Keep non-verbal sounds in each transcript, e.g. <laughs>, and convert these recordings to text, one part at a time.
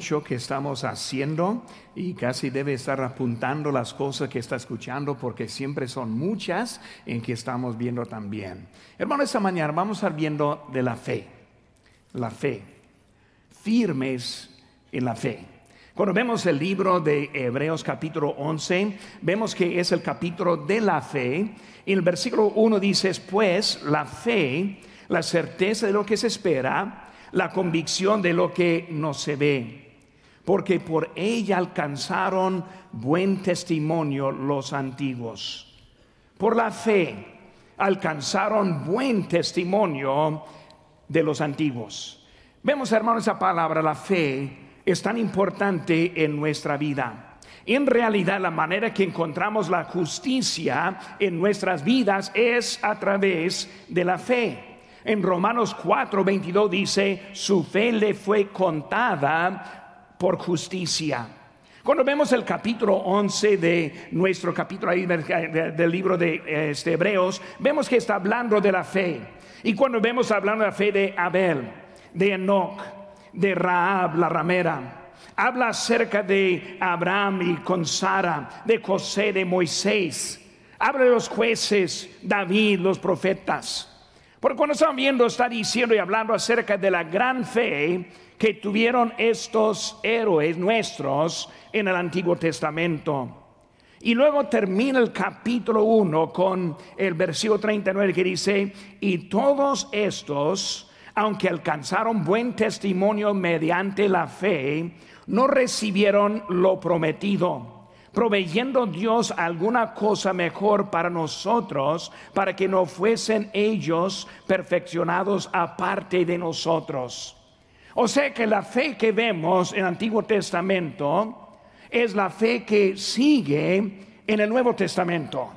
mucho que estamos haciendo y casi debe estar apuntando las cosas que está escuchando porque siempre son muchas en que estamos viendo también. Hermano, esta mañana vamos a estar viendo de la fe, la fe, firmes en la fe. Cuando vemos el libro de Hebreos capítulo 11, vemos que es el capítulo de la fe. Y el versículo 1 dice, pues la fe, la certeza de lo que se espera, la convicción de lo que no se ve, porque por ella alcanzaron buen testimonio los antiguos. Por la fe alcanzaron buen testimonio de los antiguos. Vemos, hermanos, esa palabra, la fe, es tan importante en nuestra vida. En realidad, la manera que encontramos la justicia en nuestras vidas es a través de la fe. En Romanos 4, 22 dice, su fe le fue contada por justicia. Cuando vemos el capítulo 11 de nuestro capítulo ahí del, libro de este, Hebreos, vemos que está hablando de la fe. Y cuando vemos hablando de la fe de Abel, de Enoch, de Raab, la ramera, habla acerca de Abraham y con Sara, de José, de Moisés, habla de los jueces, David, los profetas. Porque cuando estamos viendo, está diciendo y hablando acerca de la gran fe que tuvieron estos héroes nuestros en el Antiguo Testamento. Y luego termina el capítulo 1 con el versículo 39 que dice, y todos estos, aunque alcanzaron buen testimonio mediante la fe, no recibieron lo prometido proveyendo Dios alguna cosa mejor para nosotros, para que no fuesen ellos perfeccionados aparte de nosotros. O sea que la fe que vemos en el Antiguo Testamento es la fe que sigue en el Nuevo Testamento.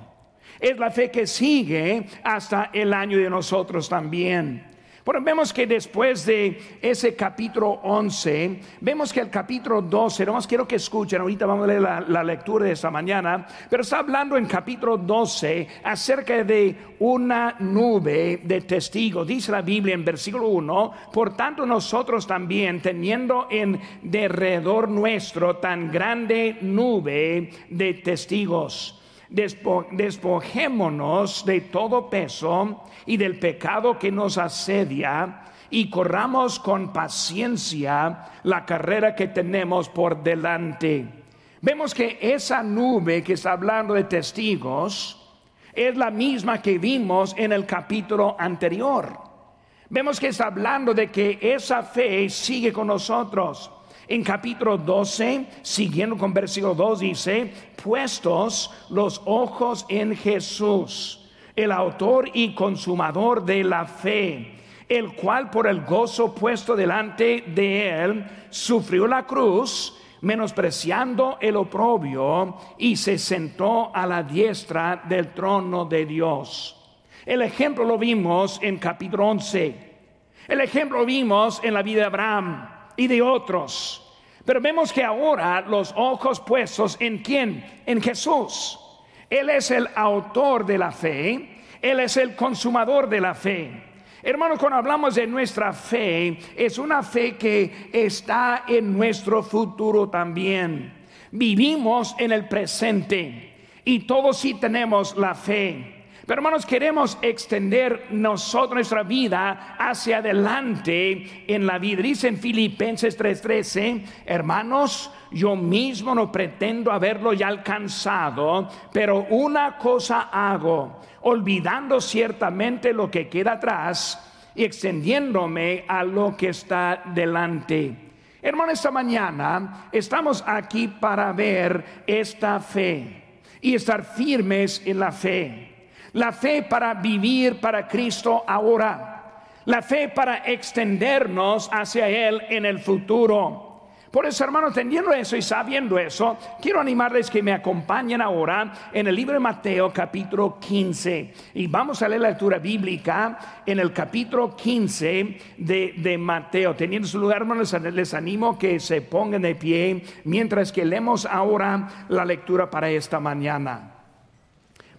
Es la fe que sigue hasta el año de nosotros también. Bueno, vemos que después de ese capítulo 11, vemos que el capítulo 12, más quiero que escuchen, ahorita vamos a leer la, la, lectura de esta mañana, pero está hablando en capítulo 12 acerca de una nube de testigos. Dice la Biblia en versículo 1, por tanto nosotros también, teniendo en derredor nuestro tan grande nube de testigos, despojémonos de todo peso y del pecado que nos asedia y corramos con paciencia la carrera que tenemos por delante. Vemos que esa nube que está hablando de testigos es la misma que vimos en el capítulo anterior. Vemos que está hablando de que esa fe sigue con nosotros. En capítulo 12, siguiendo con versículo 2, dice, puestos los ojos en Jesús, el autor y consumador de la fe, el cual por el gozo puesto delante de él, sufrió la cruz, menospreciando el oprobio, y se sentó a la diestra del trono de Dios. El ejemplo lo vimos en capítulo 11. El ejemplo lo vimos en la vida de Abraham y de otros. Pero vemos que ahora los ojos puestos en quién? En Jesús. Él es el autor de la fe, Él es el consumador de la fe. Hermanos, cuando hablamos de nuestra fe, es una fe que está en nuestro futuro también. Vivimos en el presente y todos sí tenemos la fe. Pero hermanos, queremos extender nosotros nuestra vida hacia adelante en la vida. Dice en Filipenses 3:13, hermanos, yo mismo no pretendo haberlo ya alcanzado, pero una cosa hago, olvidando ciertamente lo que queda atrás y extendiéndome a lo que está delante. Hermano, esta mañana estamos aquí para ver esta fe y estar firmes en la fe. La fe para vivir para Cristo ahora. La fe para extendernos hacia Él en el futuro. Por eso, hermanos, teniendo eso y sabiendo eso, quiero animarles que me acompañen ahora en el libro de Mateo capítulo 15. Y vamos a leer la lectura bíblica en el capítulo 15 de, de Mateo. Teniendo su lugar, hermanos, les animo que se pongan de pie mientras que leemos ahora la lectura para esta mañana.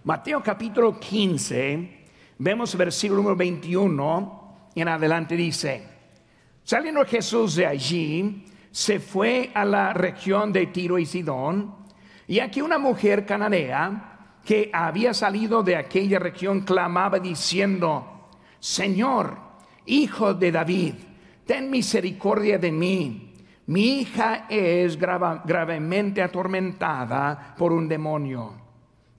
Mateo capítulo 15, vemos versículo número 21 en adelante dice, saliendo Jesús de allí, se fue a la región de Tiro y Sidón, y aquí una mujer cananea que había salido de aquella región clamaba diciendo, Señor, hijo de David, ten misericordia de mí. Mi hija es gravemente atormentada por un demonio.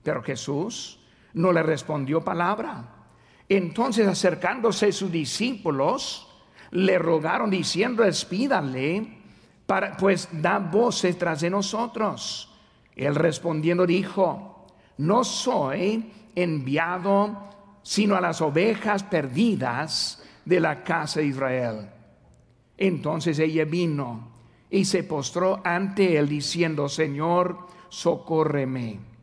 Pero Jesús no le respondió palabra. Entonces acercándose sus discípulos, le rogaron diciendo, espídale, para, pues da voces tras de nosotros. Él respondiendo dijo, no soy enviado sino a las ovejas perdidas de la casa de Israel. Entonces ella vino y se postró ante él diciendo, Señor, socórreme.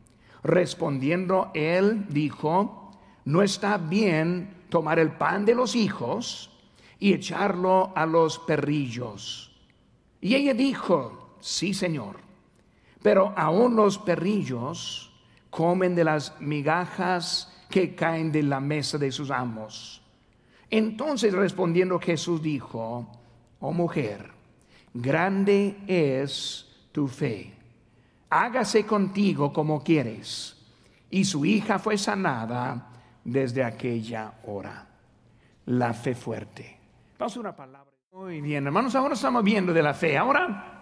Respondiendo él dijo, no está bien tomar el pan de los hijos y echarlo a los perrillos. Y ella dijo, sí, Señor, pero aún los perrillos comen de las migajas que caen de la mesa de sus amos. Entonces respondiendo Jesús dijo, oh mujer, grande es tu fe, hágase contigo como quieres. Y su hija fue sanada desde aquella hora. La fe fuerte. Vamos a una palabra. Muy bien, hermanos, ahora estamos viendo de la fe. Ahora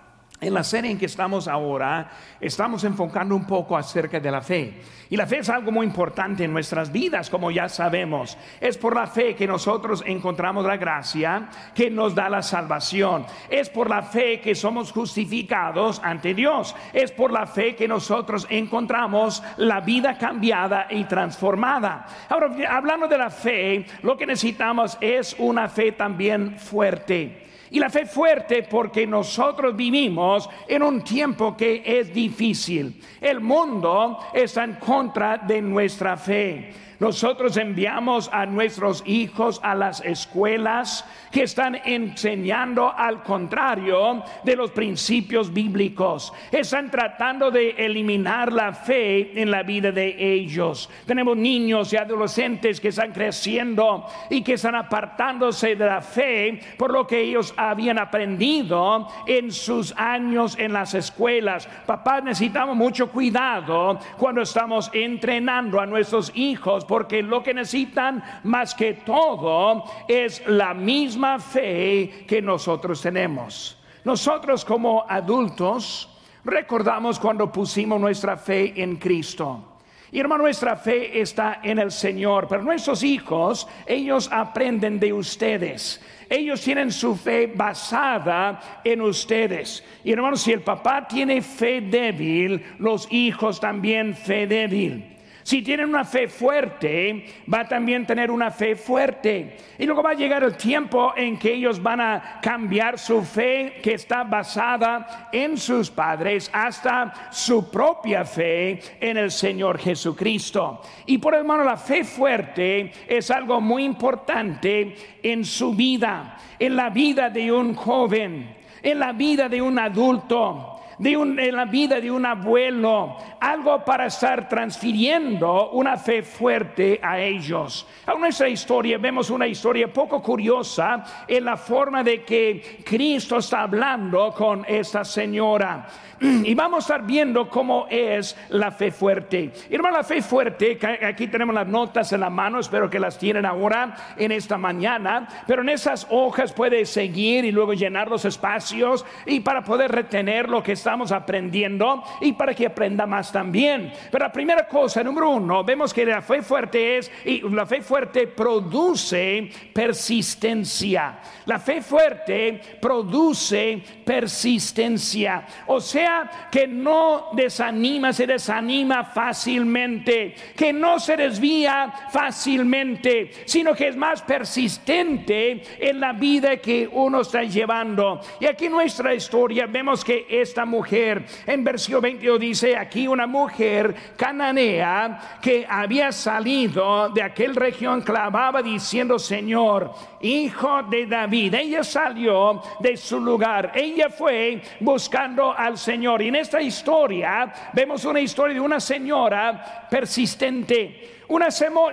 en la serie en que estamos ahora, estamos enfocando un poco acerca de la fe. Y la fe es algo muy importante en nuestras vidas, como ya sabemos. Es por la fe que nosotros encontramos la gracia que nos da la salvación. Es por la fe que somos justificados ante Dios. Es por la fe que nosotros encontramos la vida cambiada y transformada. Ahora, hablando de la fe, lo que necesitamos es una fe también fuerte. Y la fe fuerte porque nosotros vivimos en un tiempo que es difícil. El mundo está en contra de nuestra fe. Nosotros enviamos a nuestros hijos a las escuelas que están enseñando al contrario de los principios bíblicos. Están tratando de eliminar la fe en la vida de ellos. Tenemos niños y adolescentes que están creciendo y que están apartándose de la fe por lo que ellos habían aprendido en sus años en las escuelas. Papás, necesitamos mucho cuidado cuando estamos entrenando a nuestros hijos porque lo que necesitan más que todo es la misma fe que nosotros tenemos. Nosotros como adultos recordamos cuando pusimos nuestra fe en Cristo. Y hermano, nuestra fe está en el Señor, pero nuestros hijos, ellos aprenden de ustedes. Ellos tienen su fe basada en ustedes. Y hermano, si el papá tiene fe débil, los hijos también fe débil. Si tienen una fe fuerte, va a también tener una fe fuerte. Y luego va a llegar el tiempo en que ellos van a cambiar su fe que está basada en sus padres hasta su propia fe en el Señor Jesucristo. Y por hermano, la fe fuerte es algo muy importante en su vida, en la vida de un joven, en la vida de un adulto de en la vida de un abuelo, algo para estar transfiriendo una fe fuerte a ellos. En nuestra historia vemos una historia poco curiosa en la forma de que Cristo está hablando con esta señora. <clears throat> Y vamos a estar viendo cómo es la fe fuerte. Hermano, la fe fuerte, aquí tenemos las notas en la mano, espero que las tienen ahora en esta mañana, pero en esas hojas puede seguir y luego llenar los espacios y para poder retener lo que estamos aprendiendo y para que aprenda más también. Pero la primera cosa, número uno, vemos que la fe fuerte es, y la fe fuerte produce persistencia. La fe fuerte produce persistencia. O sea, que no desanima, se desanima fácilmente, que no se desvía fácilmente, sino que es más persistente en la vida que uno está llevando. Y aquí en nuestra historia vemos que esta mujer, en versículo 22 dice aquí una mujer cananea que había salido de aquel región clamaba diciendo, Señor, hijo de David. Ella salió de su lugar, ella fue buscando al Señor. Y en esta historia vemos una historia de una señora persistente Una,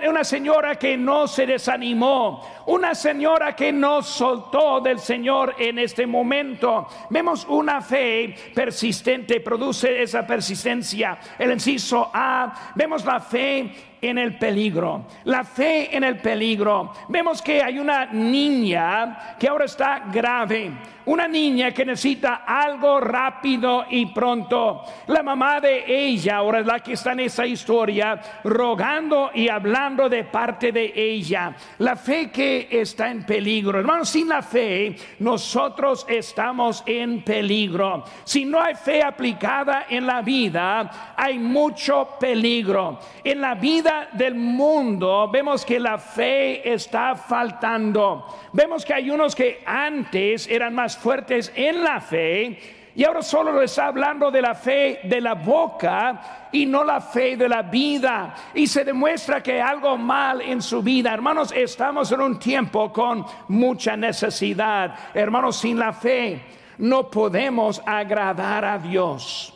una señora que no se desanimó, una señora que no soltó del Señor en este momento. Vemos una fe persistente, produce esa persistencia. El inciso A, vemos la fe en el peligro, la fe en el peligro. Vemos que hay una niña que ahora está grave, una niña que necesita algo rápido y pronto. La mamá de ella, ahora es la que está en esa historia, rogando y hablando de parte de ella. La fe que está en peligro. Hermanos, sin la fe, nosotros estamos en peligro. Si no hay fe aplicada en la vida, hay mucho peligro. En la vida del mundo vemos que la fe está faltando. Vemos que hay unos que antes eran más fuertes en la fe y ahora solo está hablando de la fe de la boca y no la fe de la vida. Y se demuestra que hay algo mal en su vida. Hermanos, estamos en un tiempo con mucha necesidad. Hermanos, sin la fe no podemos agradar a Dios.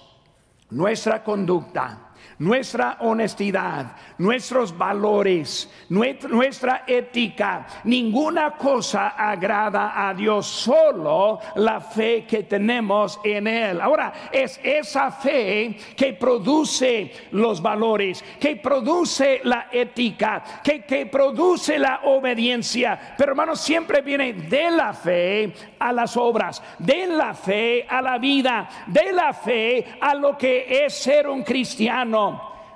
Nuestra conducta nuestra honestidad, nuestros valores, nuestra ética. Ninguna cosa agrada a Dios, solo la fe que tenemos en Él. Ahora, es esa fe que produce los valores, que produce la ética, que, que produce la obediencia. Pero hermanos, siempre viene de la fe a las obras, de la fe a la vida, de la fe a lo que es ser un cristiano.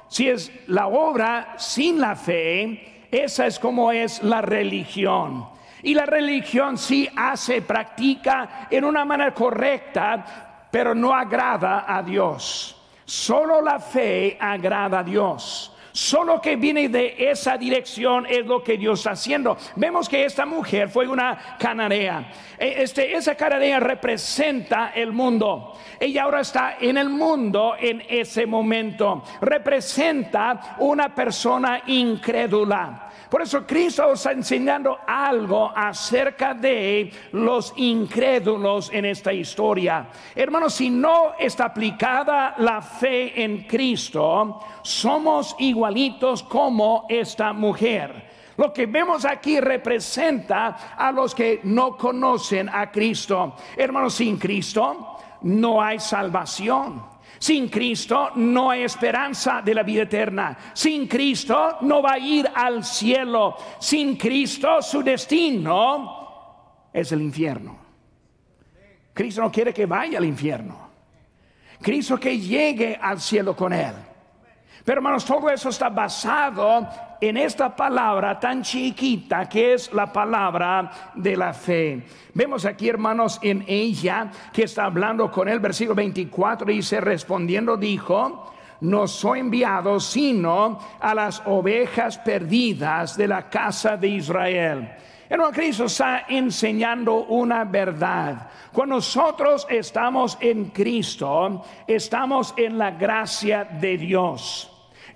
Si es la obra sin la fe, esa es como es la religión. Y la religión sí hace, practica en una manera correcta, pero no agrada a Dios. Solo la fe agrada a Dios. Solo que viene de esa dirección es lo que Dios está haciendo. Vemos que esta mujer fue una cananea. E, este, esa cananea representa el mundo. Ella ahora está en el mundo en ese momento. Representa una persona incrédula. Por eso Cristo está enseñando algo acerca de los incrédulos en esta historia. Hermanos, si no está aplicada la fe en Cristo, somos igualitos como esta mujer. Lo que vemos aquí representa a los que no conocen a Cristo. Hermanos, sin Cristo no hay salvación. Sin Cristo no hay esperanza de la vida eterna. Sin Cristo no va a ir al cielo. Sin Cristo su destino es el infierno. Cristo no quiere que vaya al infierno. Cristo que llegue al cielo con él. Pero hermanos, todo eso está basado en esta palabra tan chiquita que es la palabra de la fe. Vemos aquí, hermanos, en ella que está hablando con el versículo 24, dice, respondiendo, dijo, no soy enviado sino a las ovejas perdidas de la casa de Israel. Hermano Cristo está enseñando una verdad. Cuando nosotros estamos en Cristo, estamos en la gracia de Dios.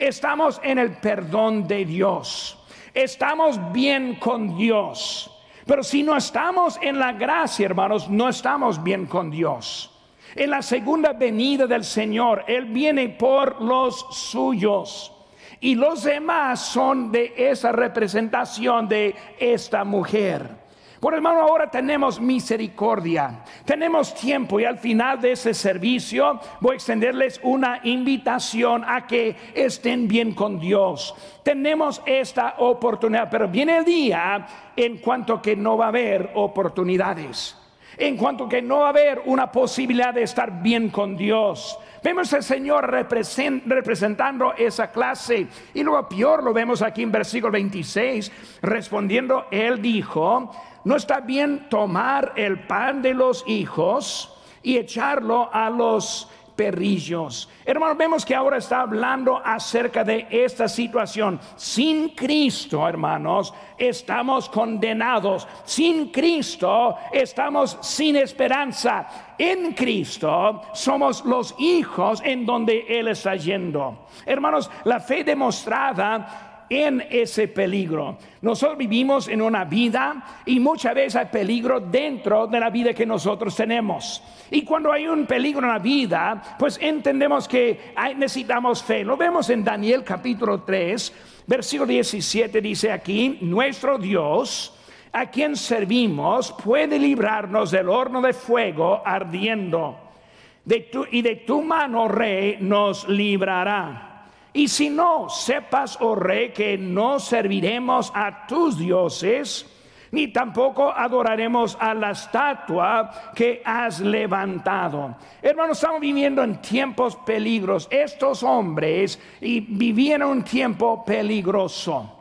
Estamos en el perdón de Dios. Estamos bien con Dios. Pero si no estamos en la gracia, hermanos, no estamos bien con Dios. En la segunda venida del Señor, Él viene por los suyos. Y los demás son de esa representación de esta mujer. Por hermano, ahora tenemos misericordia, tenemos tiempo y al final de ese servicio voy a extenderles una invitación a que estén bien con Dios. Tenemos esta oportunidad, pero viene el día en cuanto que no va a haber oportunidades en cuanto que no va a haber una posibilidad de estar bien con Dios. Vemos al Señor representando esa clase. Y luego peor lo vemos aquí en versículo 26, respondiendo, Él dijo, no está bien tomar el pan de los hijos y echarlo a los perrillos. Hermanos, vemos que ahora está hablando acerca de esta situación. Sin Cristo, hermanos, estamos condenados. Sin Cristo estamos sin esperanza. En Cristo somos los hijos en donde Él está yendo. Hermanos, la fe demostrada en ese peligro. Nosotros vivimos en una vida y muchas veces hay peligro dentro de la vida que nosotros tenemos. Y cuando hay un peligro en la vida, pues entendemos que necesitamos fe. Lo vemos en Daniel capítulo 3, versículo 17 dice aquí, nuestro Dios, a quien servimos, puede librarnos del horno de fuego ardiendo. De y de tu mano, rey, nos librará. Y si no, sepas, oh rey, que no serviremos a tus dioses, ni tampoco adoraremos a la estatua que has levantado. Hermanos, estamos viviendo en tiempos peligros. Estos hombres vivían un tiempo peligroso.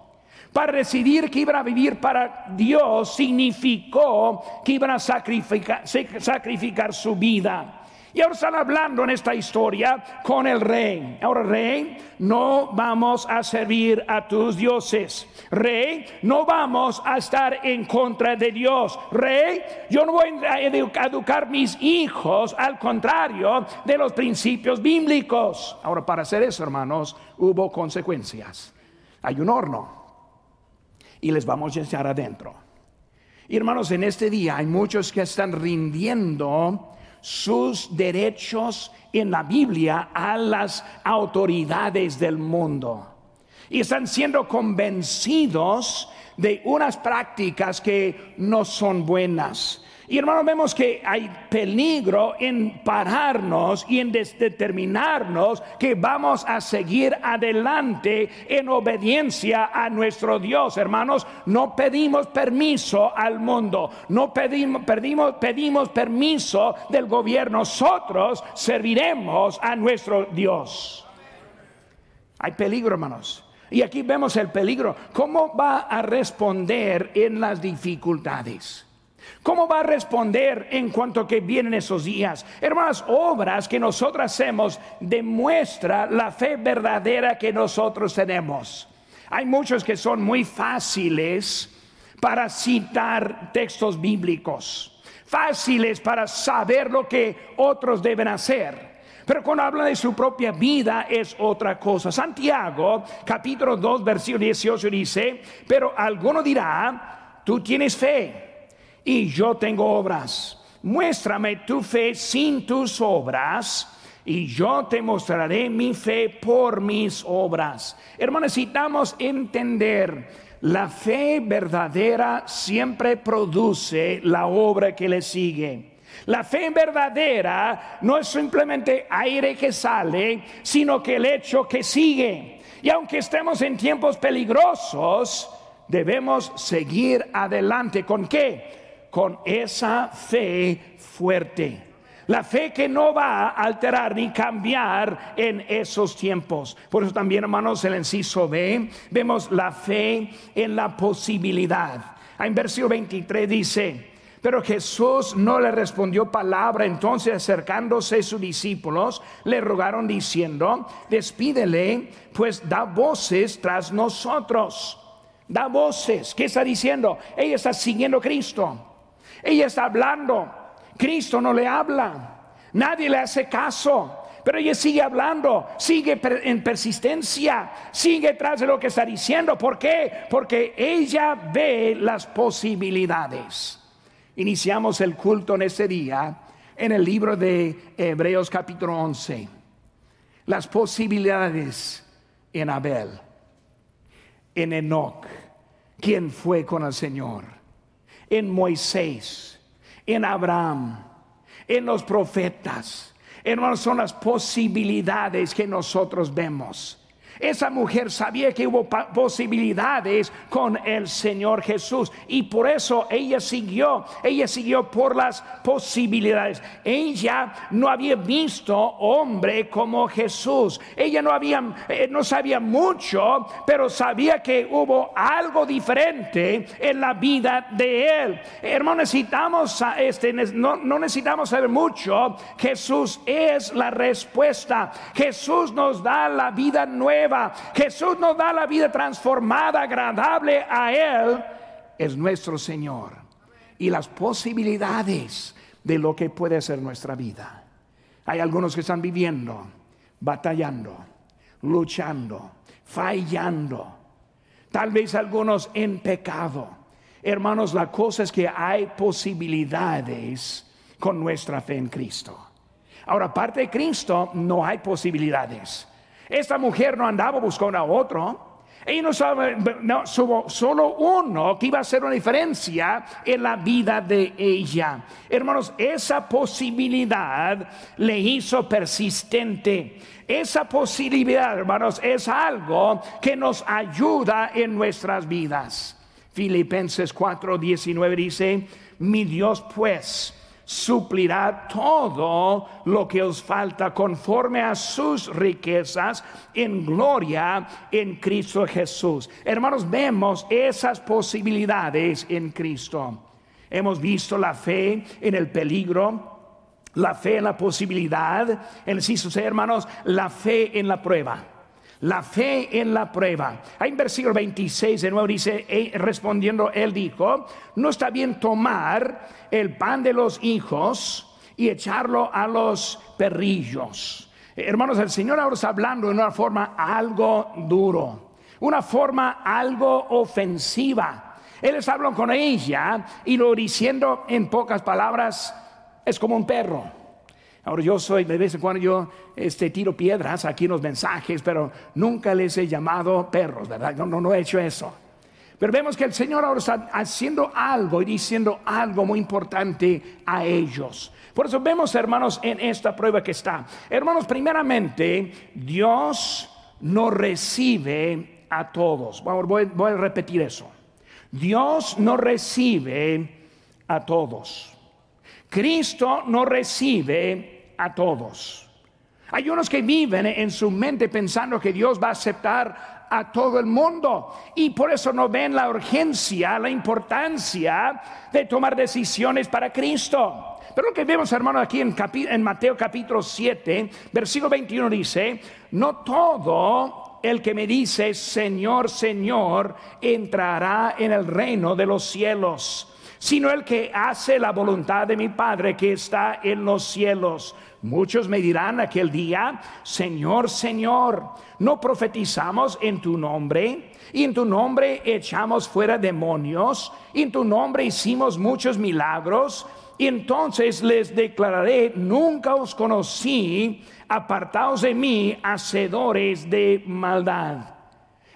Para decidir que iban a vivir para Dios significó que iban a sacrificar, sacrificar su vida. Y ahora están hablando en esta historia con el rey. Ahora, rey, no vamos a servir a tus dioses. Rey, no vamos a estar en contra de Dios. Rey, yo no voy a educar mis hijos al contrario de los principios bíblicos. Ahora, para hacer eso, hermanos, hubo consecuencias. Hay un horno y les vamos a echar adentro. Y hermanos, en este día hay muchos que están rindiendo sus derechos en la Biblia a las autoridades del mundo. Y están siendo convencidos de unas prácticas que no son buenas. Y hermanos, vemos que hay peligro en pararnos y en determinarnos que vamos a seguir adelante en obediencia a nuestro Dios. Hermanos, no pedimos permiso al mundo, no pedimos, pedimos, pedimos permiso del gobierno. Nosotros serviremos a nuestro Dios. Hay peligro, hermanos. Y aquí vemos el peligro. ¿Cómo va a responder en las dificultades? ¿Cómo va a responder en cuanto que vienen esos días? Hermanas, obras que nosotros hacemos demuestra la fe verdadera que nosotros tenemos. Hay muchos que son muy fáciles para citar textos bíblicos, fáciles para saber lo que otros deben hacer. Pero cuando habla de su propia vida es otra cosa. Santiago, capítulo 2, versículo 18 dice, pero alguno dirá, tú tienes fe y yo tengo obras. Muéstrame tu fe sin tus obras y yo te mostraré mi fe por mis obras. Hermanos, necesitamos entender. La fe verdadera siempre produce la obra que le sigue. La fe verdadera no es simplemente aire que sale, sino que el hecho que sigue. Y aunque estemos en tiempos peligrosos, debemos seguir adelante. ¿Con qué? Con esa fe fuerte. La fe que no va a alterar ni cambiar en esos tiempos. Por eso también, hermanos, el inciso B, vemos la fe en la posibilidad. En versículo 23 dice, pero Jesús no le respondió palabra. Entonces, acercándose sus discípulos, le rogaron diciendo, despídele, pues da voces tras nosotros. Da voces. ¿Qué está diciendo? Ella está siguiendo a Cristo. Ella está hablando. Cristo no le habla. Nadie le hace caso. Pero ella sigue hablando, sigue en persistencia, sigue tras de lo que está diciendo. ¿Por qué? Porque ella ve las posibilidades. Iniciamos el culto en ese día en el libro de Hebreos capítulo 11. Las posibilidades en Abel, en Enoch, quien fue con el Señor en Moisés, en Abraham, en los profetas. Hermanos, son las posibilidades que nosotros vemos. Esa mujer sabía que hubo posibilidades con el Señor Jesús y por eso ella siguió, ella siguió por las posibilidades. Ella no había visto hombre como Jesús. Ella no había eh, no sabía mucho, pero sabía que hubo algo diferente en la vida de él. Hermano, necesitamos este no, no necesitamos saber mucho. Jesús es la respuesta. Jesús nos da la vida Jesús nos da la vida transformada, agradable a Él, es nuestro Señor. Y las posibilidades de lo que puede ser nuestra vida. Hay algunos que están viviendo, batallando, luchando, fallando. tal vez algunos en pecado. Hermanos, la cosa es que hay posibilidades con nuestra fe en Cristo. Ahora, aparte de Cristo, no hay posibilidades. Esta mujer no andaba buscando a otro. Ella no sabe, no, solo uno que iba a hacer una diferencia en la vida de ella. Hermanos, esa posibilidad le hizo persistente. Esa posibilidad, hermanos, es algo que nos ayuda en nuestras vidas. Filipenses 4:19 dice, mi Dios pues suplirá todo lo que os falta conforme a sus riquezas en gloria en Cristo Jesús. Hermanos, vemos esas posibilidades en Cristo. Hemos visto la fe en el peligro, la fe en la posibilidad, en C, hermanos, la fe en la prueba. La fe en la prueba. Hay en versículo 26 de nuevo dice, respondiendo, él dijo, no está bien tomar el pan de los hijos y echarlo a los perrillos. Hermanos, el Señor ahora está hablando de una forma algo duro, una forma algo ofensiva. Él está hablando con ella y lo diciendo en pocas palabras, es como un perro Ahora yo soy, de vez en cuando yo este, tiro piedras aquí en los mensajes, pero nunca les he llamado perros, ¿verdad? No, no, no he hecho eso. Pero vemos que el Señor ahora está haciendo algo y diciendo algo muy importante a ellos. Por eso vemos, hermanos, en esta prueba que está. Hermanos, primeramente, Dios no recibe a todos. Voy, voy a repetir eso. Dios no recibe a todos. Cristo no recibe a todos. Hay unos que viven en su mente pensando que Dios va a aceptar a todo el mundo y por eso no ven la urgencia, la importancia de tomar decisiones para Cristo. Pero lo que vemos, hermano, aquí en, en Mateo capítulo 7, versículo 21 dice, no todo el que me dice, Señor, Señor, entrará en el reino de los cielos sino el que hace la voluntad de mi Padre que está en los cielos. Muchos me dirán aquel día, Señor, Señor, ¿no profetizamos en tu nombre? Y en tu nombre echamos fuera demonios, y en tu nombre hicimos muchos milagros. Y entonces les declararé, nunca os conocí, apartaos de mí, hacedores de maldad.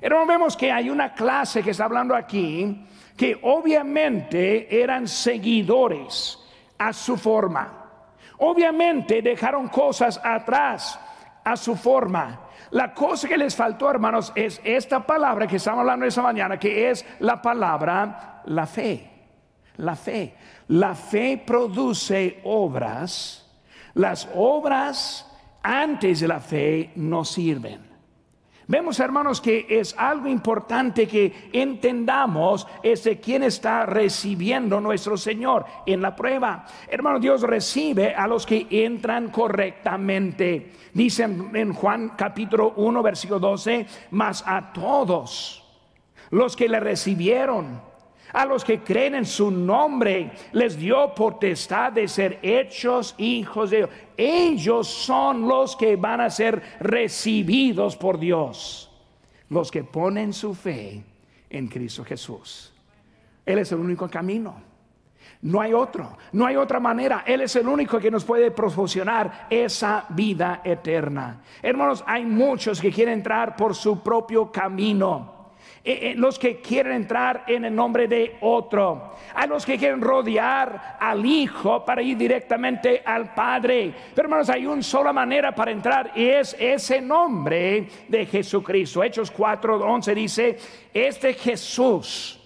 Pero vemos que hay una clase que está hablando aquí que obviamente eran seguidores a su forma. Obviamente dejaron cosas atrás a su forma. La cosa que les faltó, hermanos, es esta palabra que estamos hablando esa mañana, que es la palabra la fe. La fe. La fe produce obras. Las obras antes de la fe no sirven. Vemos, hermanos, que es algo importante que entendamos es de quién está recibiendo nuestro Señor en la prueba. Hermano, Dios recibe a los que entran correctamente. Dicen en Juan capítulo 1, versículo 12, más a todos los que le recibieron a los que creen en su nombre les dio potestad de ser hechos hijos de Dios. Ellos son los que van a ser recibidos por Dios. Los que ponen su fe en Cristo Jesús. Él es el único camino. No hay otro, no hay otra manera. Él es el único que nos puede proporcionar esa vida eterna. Hermanos, hay muchos que quieren entrar por su propio camino. Eh, eh, los que quieren entrar en el nombre de otro, a los que quieren rodear al Hijo para ir directamente al Padre. Pero hermanos, hay una sola manera para entrar y es ese nombre de Jesucristo. Hechos 4:11 dice, este Jesús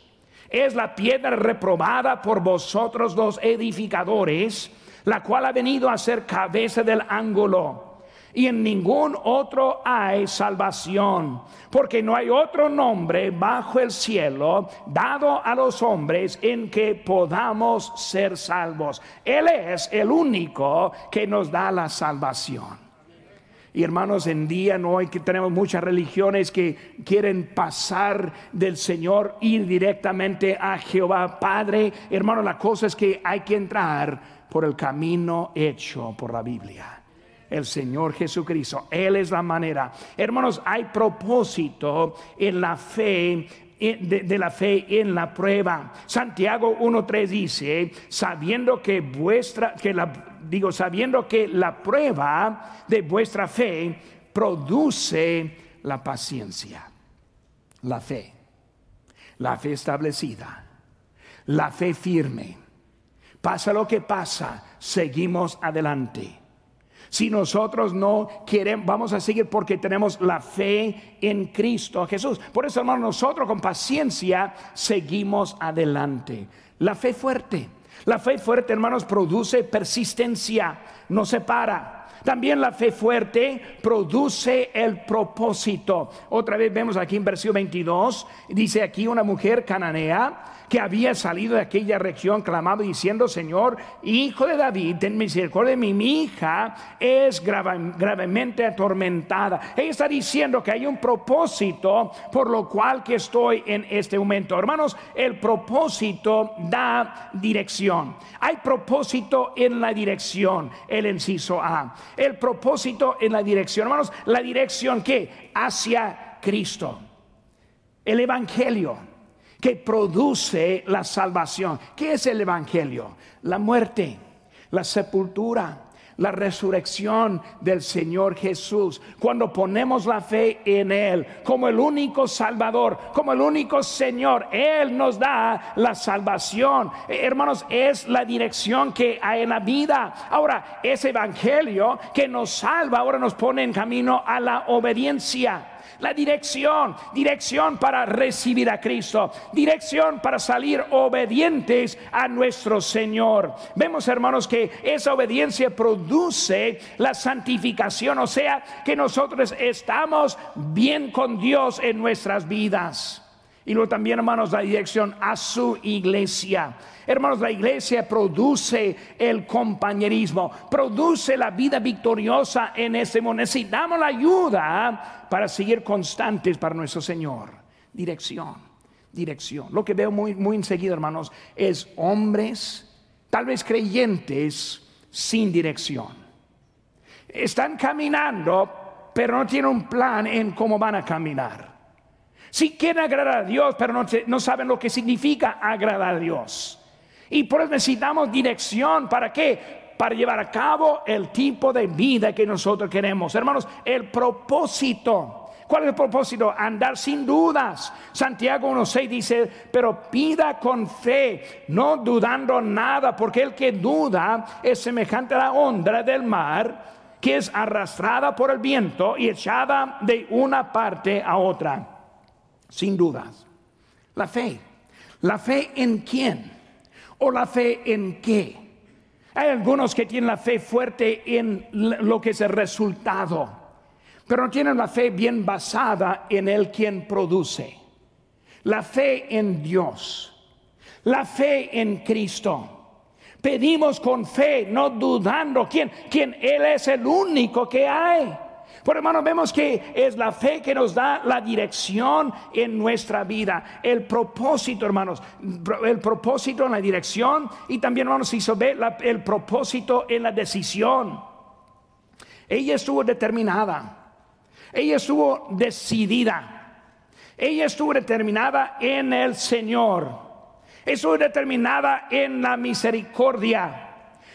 es la piedra reprobada por vosotros los edificadores, la cual ha venido a ser cabeza del ángulo y en ningún otro hay salvación, porque no hay otro nombre bajo el cielo dado a los hombres en que podamos ser salvos. Él es el único que nos da la salvación. Y hermanos, en día no hay que tenemos muchas religiones que quieren pasar del Señor ir directamente a Jehová Padre. Hermano, la cosa es que hay que entrar por el camino hecho por la Biblia el Señor Jesucristo. Él es la manera. Hermanos, hay propósito en la fe de, la fe en la prueba. Santiago 1.3 dice, sabiendo que vuestra, que la, digo, sabiendo que la prueba de vuestra fe produce la paciencia. La fe, la fe establecida, la fe firme. Pasa lo que pasa, seguimos adelante. Si nosotros no queremos, vamos a seguir porque tenemos la fe en Cristo Jesús. Por eso, hermano, nosotros con paciencia seguimos adelante. La fe fuerte. La fe fuerte, hermanos, produce persistencia, no se para. También la fe fuerte produce el propósito. Otra vez vemos aquí en versículo 22, dice aquí una mujer cananea que había salido de aquella región clamando diciendo, Señor, hijo de David, ten misericordia de mí, mi hija es gravemente atormentada. Ella está diciendo que hay un propósito por lo cual que estoy en este momento. Hermanos, el propósito da dirección. Hay propósito en la dirección, el inciso A. El propósito en la dirección, hermanos, la dirección que hacia Cristo. El Evangelio que produce la salvación. ¿Qué es el Evangelio? La muerte, la sepultura, la resurrección del Señor Jesús. Cuando ponemos la fe en Él como el único Salvador, como el único Señor, Él nos da la salvación. Eh, hermanos, es la dirección que hay en la vida. Ahora, ese Evangelio que nos salva, ahora nos pone en camino a la obediencia la dirección, dirección para recibir a Cristo, dirección para salir obedientes a nuestro Señor. Vemos, hermanos, que esa obediencia produce la santificación, o sea, que nosotros estamos bien con Dios en nuestras vidas. Y luego también, hermanos, la dirección a su iglesia. Hermanos, la iglesia produce el compañerismo, produce la vida victoriosa en ese mundo. Necesitamos la ayuda para seguir constantes para nuestro Señor. Dirección, dirección. Lo que veo muy, muy enseguida, hermanos, es hombres, tal vez creyentes, sin dirección. Están caminando, pero no tienen un plan en cómo van a caminar. Si quieren agradar a Dios, pero no, no saben lo que significa agradar a Dios. Y por eso necesitamos dirección. ¿Para qué? Para llevar a cabo el tipo de vida que nosotros queremos. Hermanos, el propósito. ¿Cuál es el propósito? Andar sin dudas. Santiago 1.6 dice, pero pida con fe, no dudando nada, porque el que duda es semejante a la onda del mar, que es arrastrada por el viento y echada de una parte a otra. Sin dudas. La fe. ¿La fe en quién? O la fe en qué? Hay algunos que tienen la fe fuerte en lo que es el resultado, pero no tienen la fe bien basada en el quien produce. La fe en Dios, la fe en Cristo. Pedimos con fe, no dudando quién, quién Él es el único que hay. Por hermanos, vemos que es la fe que nos da la dirección en nuestra vida, el propósito, hermanos, el propósito en la dirección y también, hermanos, hizo ver el propósito en la decisión. Ella estuvo determinada, ella estuvo decidida, ella estuvo determinada en el Señor, estuvo determinada en la misericordia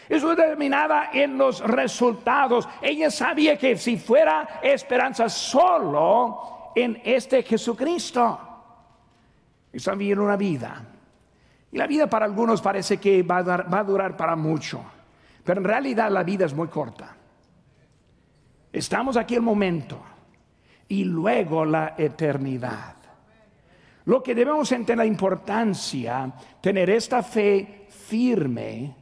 es determinada en los resultados. Ella sabía que si fuera esperanza solo en este Jesucristo, está viviendo una vida. Y la vida para algunos parece que va a, durar para mucho, pero en realidad la vida es muy corta. Estamos aquí el momento y luego la eternidad. Lo que debemos entender la importancia, tener esta fe firme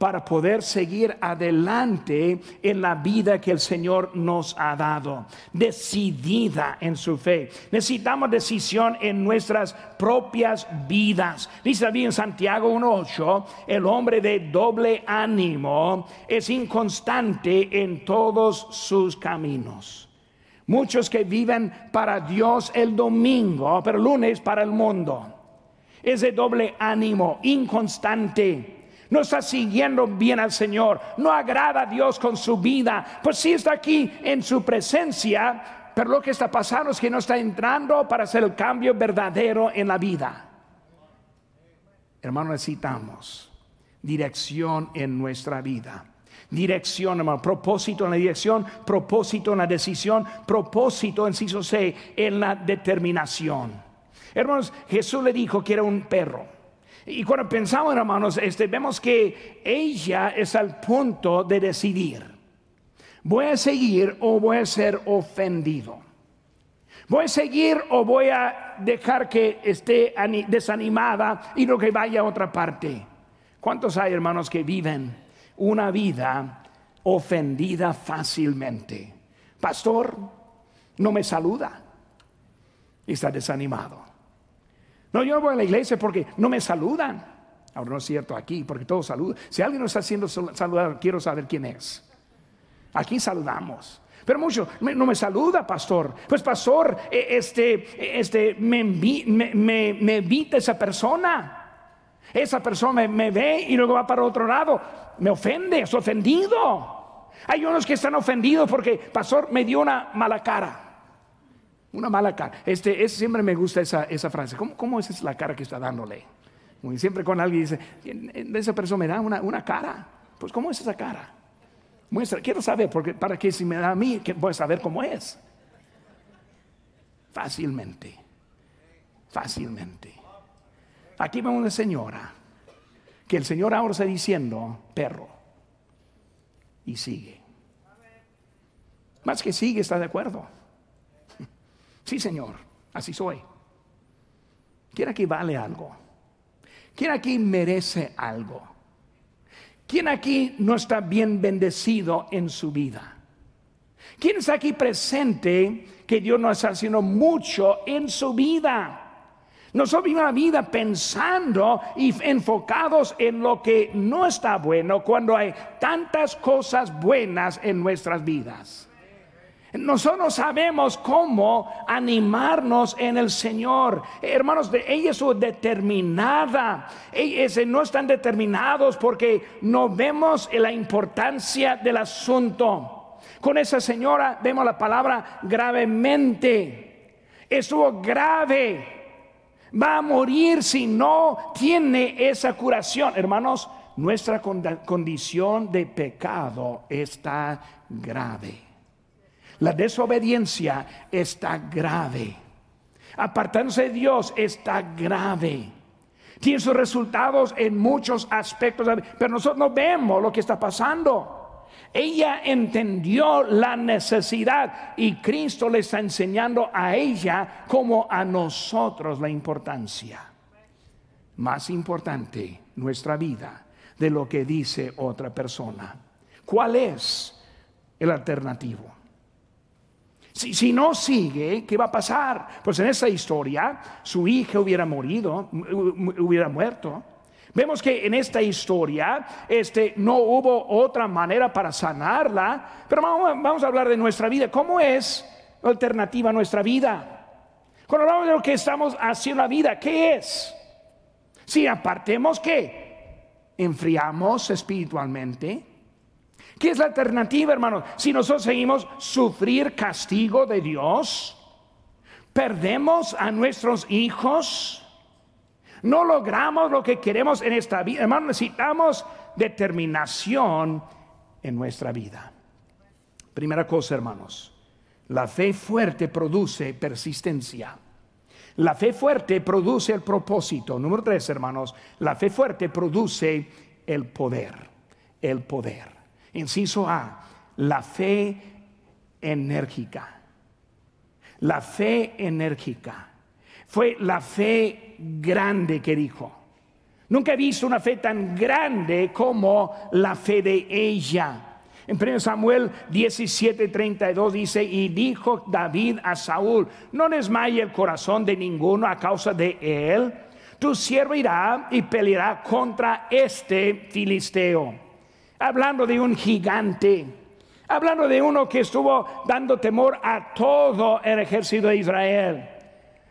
para poder seguir adelante en la vida que el Señor nos ha dado, decidida en su fe. Necesitamos decisión en nuestras propias vidas. Dice también en Santiago 1.8, el hombre de doble ánimo es inconstante en todos sus caminos. Muchos que viven para Dios el domingo, pero lunes para el mundo. Es de doble ánimo, inconstante no está siguiendo bien al Señor, no agrada a Dios con su vida, pues sí está aquí en su presencia, pero lo que está pasando es que no está entrando para hacer el cambio verdadero en la vida. Hermano, necesitamos dirección en nuestra vida. Dirección, hermano, propósito en la dirección, propósito en la decisión, propósito, en inciso C, en la determinación. Hermanos, Jesús le dijo que era un perro. Y cuando pensamos, hermanos, este, vemos que ella es al punto de decidir. ¿Voy a seguir o voy a ser ofendido? ¿Voy a seguir o voy a dejar que esté desanimada y lo que vaya a otra parte? ¿Cuántos hay, hermanos, que viven una vida ofendida fácilmente? Pastor, no me saluda y está desanimado. No, yo no voy a la iglesia porque no me saludan. Ahora no es cierto aquí, porque todos saludan. Si alguien nos está haciendo saludar, quiero saber quién es. Aquí saludamos. Pero mucho, no me saluda, pastor. Pues, pastor, e, este, este, me, me, evita esa persona. Esa persona me, ve y luego va para otro lado. Me ofende, es ofendido. Hay unos que están ofendidos porque, pastor, me dio una mala cara. Una mala cara. Este, siempre me gusta esa, esa frase. ¿Cómo, ¿Cómo es la cara que está dándole? siempre con alguien dice, esa persona me da una, una cara. Pues, ¿cómo es esa cara? Muestra, quiero saber, porque para que si me da a mí, que voy a saber cómo es. Fácilmente, fácilmente. Aquí vemos una señora, que el Señor ahora está diciendo, perro, y sigue. Más que sigue, está de acuerdo. Sí, Señor, así soy. ¿Quién aquí vale algo? ¿Quién aquí merece algo? ¿Quién aquí no está bien bendecido en su vida? ¿Quién está aquí presente que Dios no está haciendo mucho en su vida? Nosotros vivimos la vida pensando y enfocados en lo que no está bueno cuando hay tantas cosas buenas en nuestras vidas. Nosotros sabemos cómo animarnos en el Señor. Hermanos, ella es determinada. Ellos no están determinados porque no vemos la importancia del asunto. Con esa señora vemos la palabra gravemente. Estuvo grave. Va a morir si no tiene esa curación. Hermanos, nuestra condición de pecado está grave. La desobediencia está grave. Apartándose de Dios está grave. Tiene sus resultados en muchos aspectos, pero nosotros no vemos lo que está pasando. Ella entendió la necesidad y Cristo le está enseñando a ella como a nosotros la importancia. Más importante nuestra vida de lo que dice otra persona. ¿Cuál es el alternativo? Si, no sigue, ¿qué va a pasar? Pues en esa historia su hija hubiera morido, hubiera muerto. Vemos que en esta historia este, no hubo otra manera para sanarla, pero vamos, a hablar de nuestra vida. ¿Cómo es la alternativa a nuestra vida? Cuando hablamos de lo que estamos haciendo la vida, ¿qué es? Si apartemos que enfriamos espiritualmente, ¿Qué es la alternativa, hermanos? Si nosotros seguimos sufrir castigo de Dios, perdemos a nuestros hijos, no logramos lo que queremos en esta vida. Hermanos, necesitamos determinación en nuestra vida. Primera cosa, hermanos, la fe fuerte produce persistencia. La fe fuerte produce el propósito. Número tres, hermanos, la fe fuerte produce el poder. El poder. Inciso A, la fe enérgica. La fe enérgica. Fue la fe grande que dijo. Nunca he visto una fe tan grande como la fe de ella. En 1 Samuel 17:32 dice, y dijo David a Saúl, no desmaye el corazón de ninguno a causa de él, tu siervo irá y peleará contra este filisteo hablando de un gigante, hablando de uno que estuvo dando temor a todo el ejército de Israel.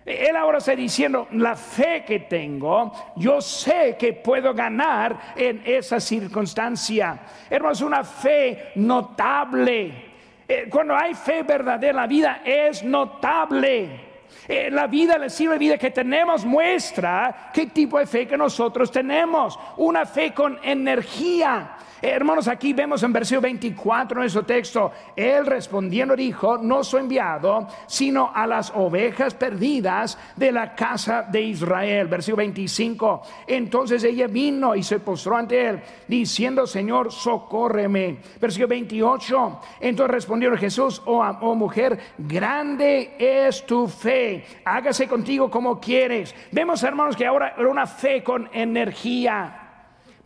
Él ahora está diciendo, la fe que tengo, yo sé que puedo ganar en esa circunstancia. Hermanos, una fe notable. Eh, cuando hay fe verdadera, la vida es notable. Eh, la vida, el estilo vida que tenemos muestra qué tipo de fe que nosotros tenemos. Una fe con energía. Hermanos, aquí vemos en versículo 24 en nuestro texto, él respondiendo dijo, no soy enviado, sino a las ovejas perdidas de la casa de Israel. Versículo 25, entonces ella vino y se postró ante él, diciendo, Señor, socórreme. Versículo 28, entonces respondió Jesús, oh, oh mujer, grande es tu fe, hágase contigo como quieres. Vemos, hermanos, que ahora era una fe con energía.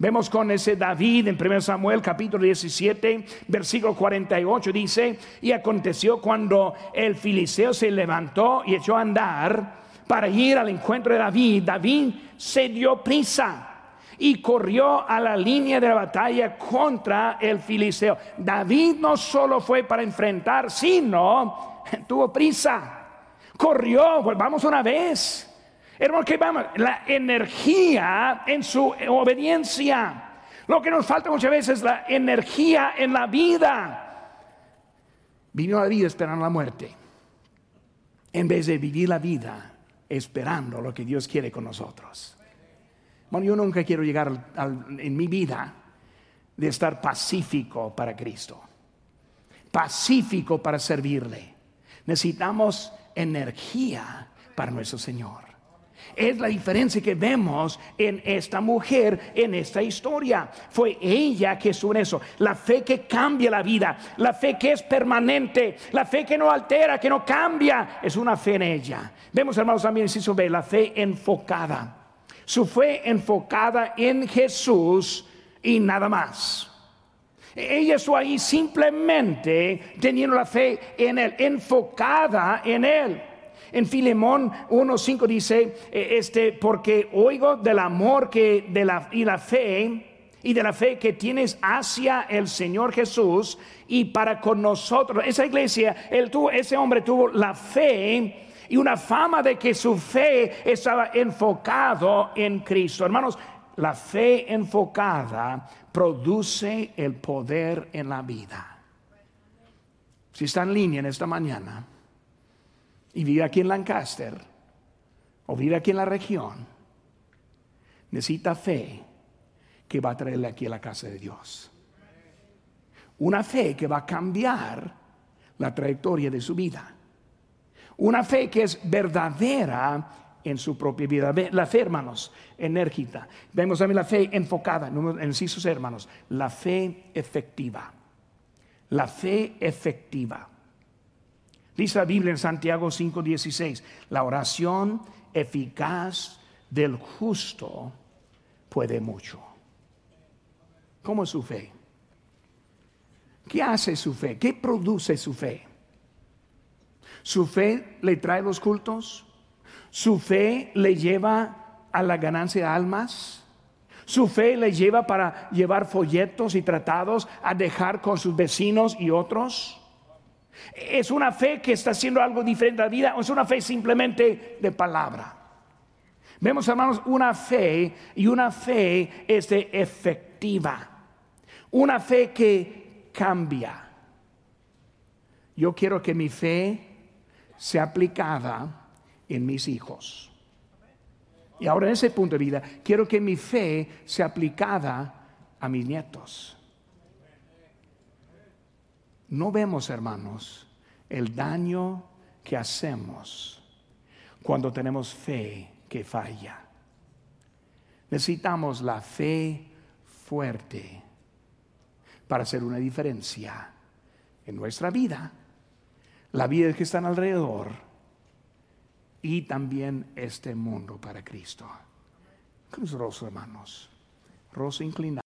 Vemos con ese David en 1 Samuel capítulo 17, versículo 48 dice, y aconteció cuando el filiseo se levantó y echó a andar para ir al encuentro de David, David se dio prisa y corrió a la línea de la batalla contra el filiseo. David no solo fue para enfrentar, sino <laughs> tuvo prisa. Corrió, pues vamos una vez. Hermano, que vamos, la energía en su obediencia. Lo que nos falta muchas veces es la energía en la vida. Vivió la vida esperando la muerte, en vez de vivir la vida esperando lo que Dios quiere con nosotros. Bueno, yo nunca quiero llegar en mi vida de estar pacífico para Cristo, pacífico para servirle. Necesitamos energía para nuestro Señor. Es la diferencia que vemos en esta mujer, en esta historia. Fue ella que en eso. La fe que cambia la vida, la fe que es permanente, la fe que no altera, que no cambia, es una fe en ella. Vemos, hermanos, también se ve la fe enfocada. Su fe enfocada en Jesús y nada más. Ella estuvo ahí simplemente teniendo la fe en Él, enfocada en Él. En Filemón 1.5 dice, eh, este, porque oigo del amor que de la, y la fe y de la fe que tienes hacia el Señor Jesús y para con nosotros. Esa iglesia, él tuvo, ese hombre tuvo la fe y una fama de que su fe estaba enfocado en Cristo. Hermanos, la fe enfocada produce el poder en la vida. Si está en línea en esta mañana, y vive aquí en Lancaster o vive aquí en la región, necesita fe que va a traerle aquí a la casa de Dios. Una fe que va a cambiar la trayectoria de su vida. Una fe que es verdadera en su propia vida. La fe, hermanos, enérgica. Vemos también la fe enfocada, en sus hermanos. La fe efectiva. La fe efectiva. Dice la Biblia en Santiago 5:16, la oración eficaz del justo puede mucho. ¿Cómo es su fe? ¿Qué hace su fe? ¿Qué produce su fe? ¿Su fe le trae los cultos? ¿Su fe le lleva a la ganancia de almas? ¿Su fe le lleva para llevar folletos y tratados a dejar con sus vecinos y otros? ¿Es una fe que está haciendo algo diferente a la vida o es una fe simplemente de palabra? Vemos, hermanos, una fe y una fe es de efectiva. Una fe que cambia. Yo quiero que mi fe sea aplicada en mis hijos. Y ahora en ese punto de vida, quiero que mi fe sea aplicada a mis nietos. No vemos, hermanos, el daño que hacemos cuando tenemos fe que falla. Necesitamos la fe fuerte para hacer una diferencia en nuestra vida, la vida que están alrededor y también este mundo para Cristo. Cruz hermanos. Rosso inclinado.